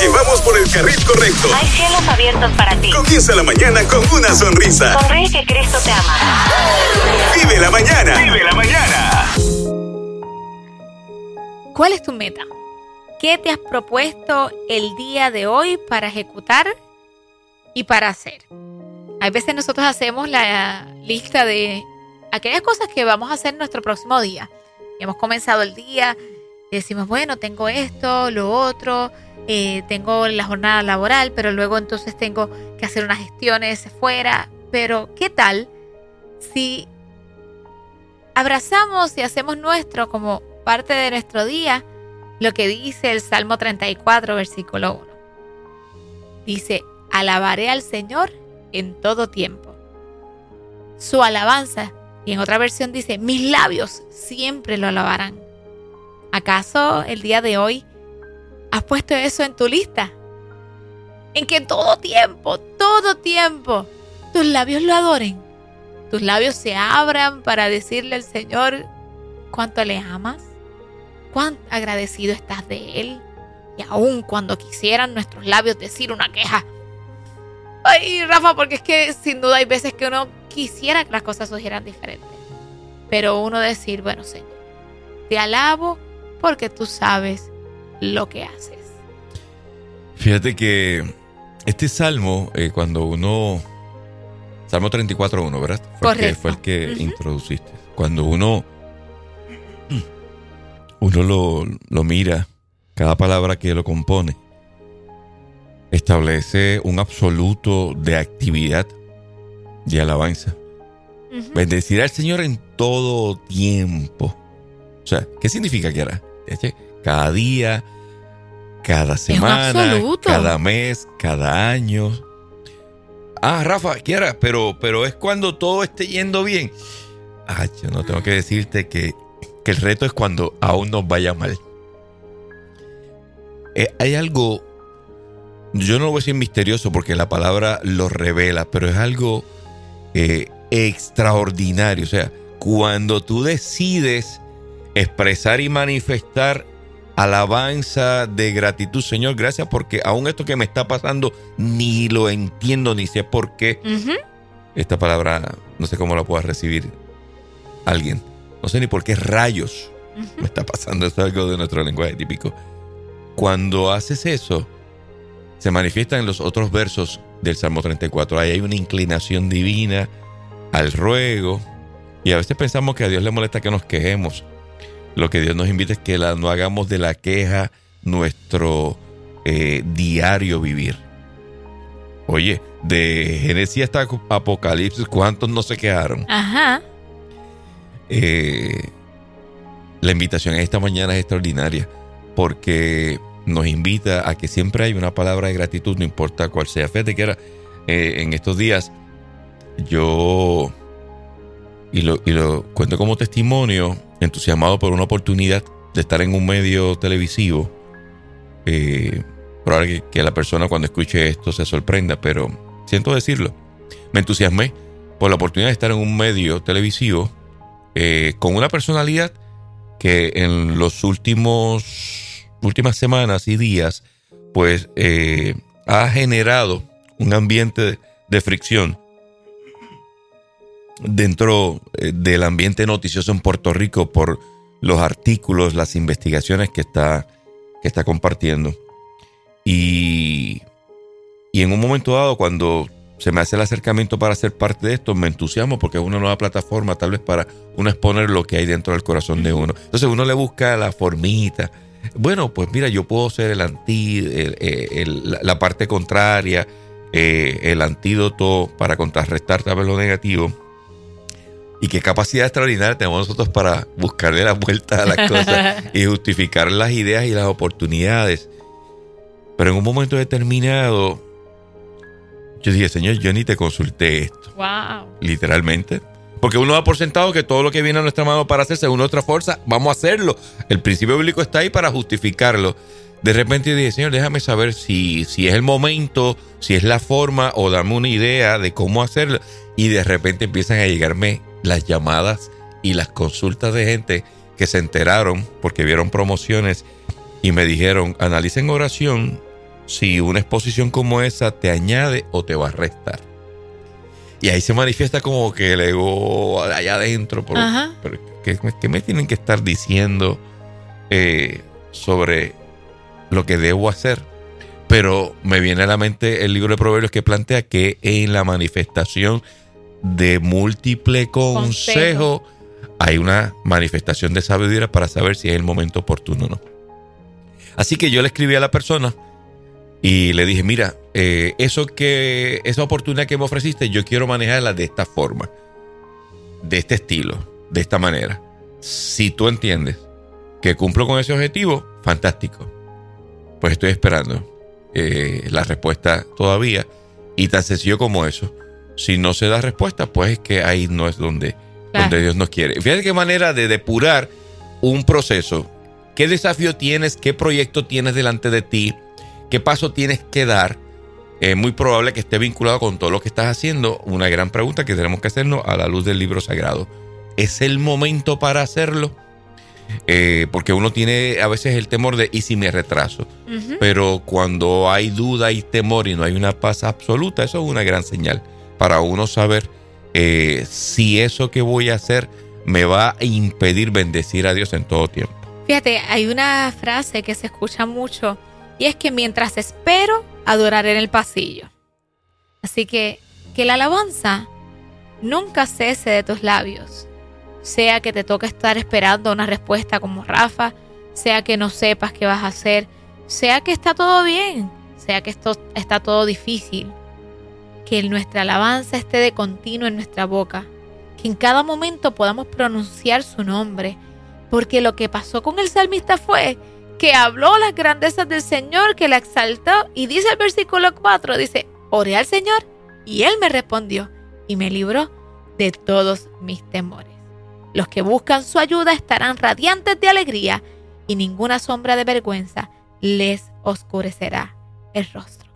llevamos por el carril correcto. Hay cielos abiertos para ti. Comienza la mañana con una sonrisa. Sonríe que Cristo te ama. Vive la mañana. Vive la mañana. ¿Cuál es tu meta? ¿Qué te has propuesto el día de hoy para ejecutar y para hacer? A veces nosotros hacemos la lista de aquellas cosas que vamos a hacer nuestro próximo día. Hemos comenzado el día, decimos, bueno, tengo esto, lo otro, eh, tengo la jornada laboral, pero luego entonces tengo que hacer unas gestiones fuera. Pero, ¿qué tal si abrazamos y hacemos nuestro como parte de nuestro día lo que dice el Salmo 34, versículo 1? Dice, alabaré al Señor en todo tiempo. Su alabanza, y en otra versión dice, mis labios siempre lo alabarán. ¿Acaso el día de hoy has puesto eso en tu lista? En que todo tiempo, todo tiempo, tus labios lo adoren. Tus labios se abran para decirle al Señor cuánto le amas, cuán agradecido estás de Él. Y aun cuando quisieran nuestros labios decir una queja. Ay, Rafa, porque es que sin duda hay veces que uno quisiera que las cosas surgieran diferentes. Pero uno decir, bueno, Señor, te alabo porque tú sabes lo que haces. Fíjate que este salmo, eh, cuando uno... Salmo 34.1, ¿verdad? Fue el que, fue el que introduciste. Cuando uno, uno lo, lo mira, cada palabra que lo compone, establece un absoluto de actividad, de alabanza. Bendecirá al Señor en todo tiempo. O sea, ¿qué significa que hará? Cada día, cada semana, cada mes, cada año. Ah, Rafa, quiera, pero, pero es cuando todo esté yendo bien. Ah, yo no tengo que decirte que, que el reto es cuando aún nos vaya mal. Eh, hay algo, yo no lo voy a decir misterioso porque la palabra lo revela, pero es algo eh, extraordinario. O sea, cuando tú decides expresar y manifestar alabanza de gratitud, Señor, gracias porque aún esto que me está pasando ni lo entiendo ni sé por qué. Esta palabra no sé cómo la pueda recibir alguien. No sé ni por qué rayos me está pasando. Esto es algo de nuestro lenguaje típico. Cuando haces eso, se manifiesta en los otros versos del Salmo 34. Ahí hay una inclinación divina al ruego. Y a veces pensamos que a Dios le molesta que nos quejemos. Lo que Dios nos invita es que la, no hagamos de la queja nuestro eh, diario vivir. Oye, de Génesis hasta Apocalipsis, ¿cuántos no se quejaron? Ajá. Eh, la invitación esta mañana es extraordinaria porque nos invita a que siempre hay una palabra de gratitud, no importa cuál sea. Fíjate que era eh, en estos días yo, y lo, y lo cuento como testimonio, entusiasmado por una oportunidad de estar en un medio televisivo. Eh, probable que, la persona cuando escuche esto se sorprenda, pero siento decirlo. Me entusiasmé por la oportunidad de estar en un medio televisivo eh, con una personalidad que en los últimos últimas semanas y días, pues eh, ha generado un ambiente de fricción dentro eh, del ambiente noticioso en Puerto Rico por los artículos, las investigaciones que está, que está compartiendo. Y, y en un momento dado, cuando se me hace el acercamiento para ser parte de esto, me entusiasmo porque es una nueva plataforma tal vez para uno exponer lo que hay dentro del corazón de uno. Entonces uno le busca la formita. Bueno, pues mira, yo puedo ser el anti, la parte contraria, eh, el antídoto para contrarrestar tal vez lo negativo y qué capacidad extraordinaria tenemos nosotros para buscarle la vuelta a las cosas y justificar las ideas y las oportunidades. Pero en un momento determinado, yo dije, Señor, yo ni te consulté esto. Wow. Literalmente. Porque uno da por sentado que todo lo que viene a nuestra mano para hacerse una otra fuerza, vamos a hacerlo. El principio bíblico está ahí para justificarlo. De repente dije, Señor, déjame saber si, si es el momento, si es la forma o dame una idea de cómo hacerlo. Y de repente empiezan a llegarme las llamadas y las consultas de gente que se enteraron porque vieron promociones y me dijeron, analicen oración si una exposición como esa te añade o te va a restar. Y ahí se manifiesta como que el ego allá adentro. Por, Ajá. pero ¿qué, qué me tienen que estar diciendo eh, sobre lo que debo hacer? Pero me viene a la mente el libro de Proverbios que plantea que en la manifestación de múltiple consejo, hay una manifestación de sabiduría para saber si es el momento oportuno o no. Así que yo le escribí a la persona y le dije, mira, eh, eso que, esa oportunidad que me ofreciste, yo quiero manejarla de esta forma, de este estilo, de esta manera. Si tú entiendes que cumplo con ese objetivo, fantástico. Pues estoy esperando eh, la respuesta todavía. Y tan sencillo como eso. Si no se da respuesta, pues es que ahí no es donde, Claro. donde Dios nos quiere. Fíjate qué manera de depurar un proceso. ¿Qué desafío tienes? ¿Qué proyecto tienes delante de ti? ¿Qué paso tienes que dar? Es muy probable que esté vinculado con todo lo que estás haciendo. Una gran pregunta que tenemos que hacernos a la luz del libro sagrado. ¿Es el momento para hacerlo? Eh, porque uno tiene a veces el temor de, ¿y si me retraso? Pero cuando hay duda y temor y no hay una paz absoluta, eso es una gran señal para uno saber eh, si eso que voy a hacer me va a impedir bendecir a Dios en todo tiempo. Fíjate, hay una frase que se escucha mucho y es que mientras espero, adoraré en el pasillo. Así que que la alabanza nunca cese de tus labios. Sea que te toque estar esperando una respuesta como Rafa, sea que no sepas qué vas a hacer, sea que está todo bien, sea que esto está todo difícil. Que nuestra alabanza esté de continuo en nuestra boca, que en cada momento podamos pronunciar su nombre, porque lo que pasó con el salmista fue que habló las grandezas del Señor, que la exaltó, y dice el versículo 4, dice, oré al Señor y Él me respondió y me libró de todos mis temores. Los que buscan su ayuda estarán radiantes de alegría y ninguna sombra de vergüenza les oscurecerá el rostro.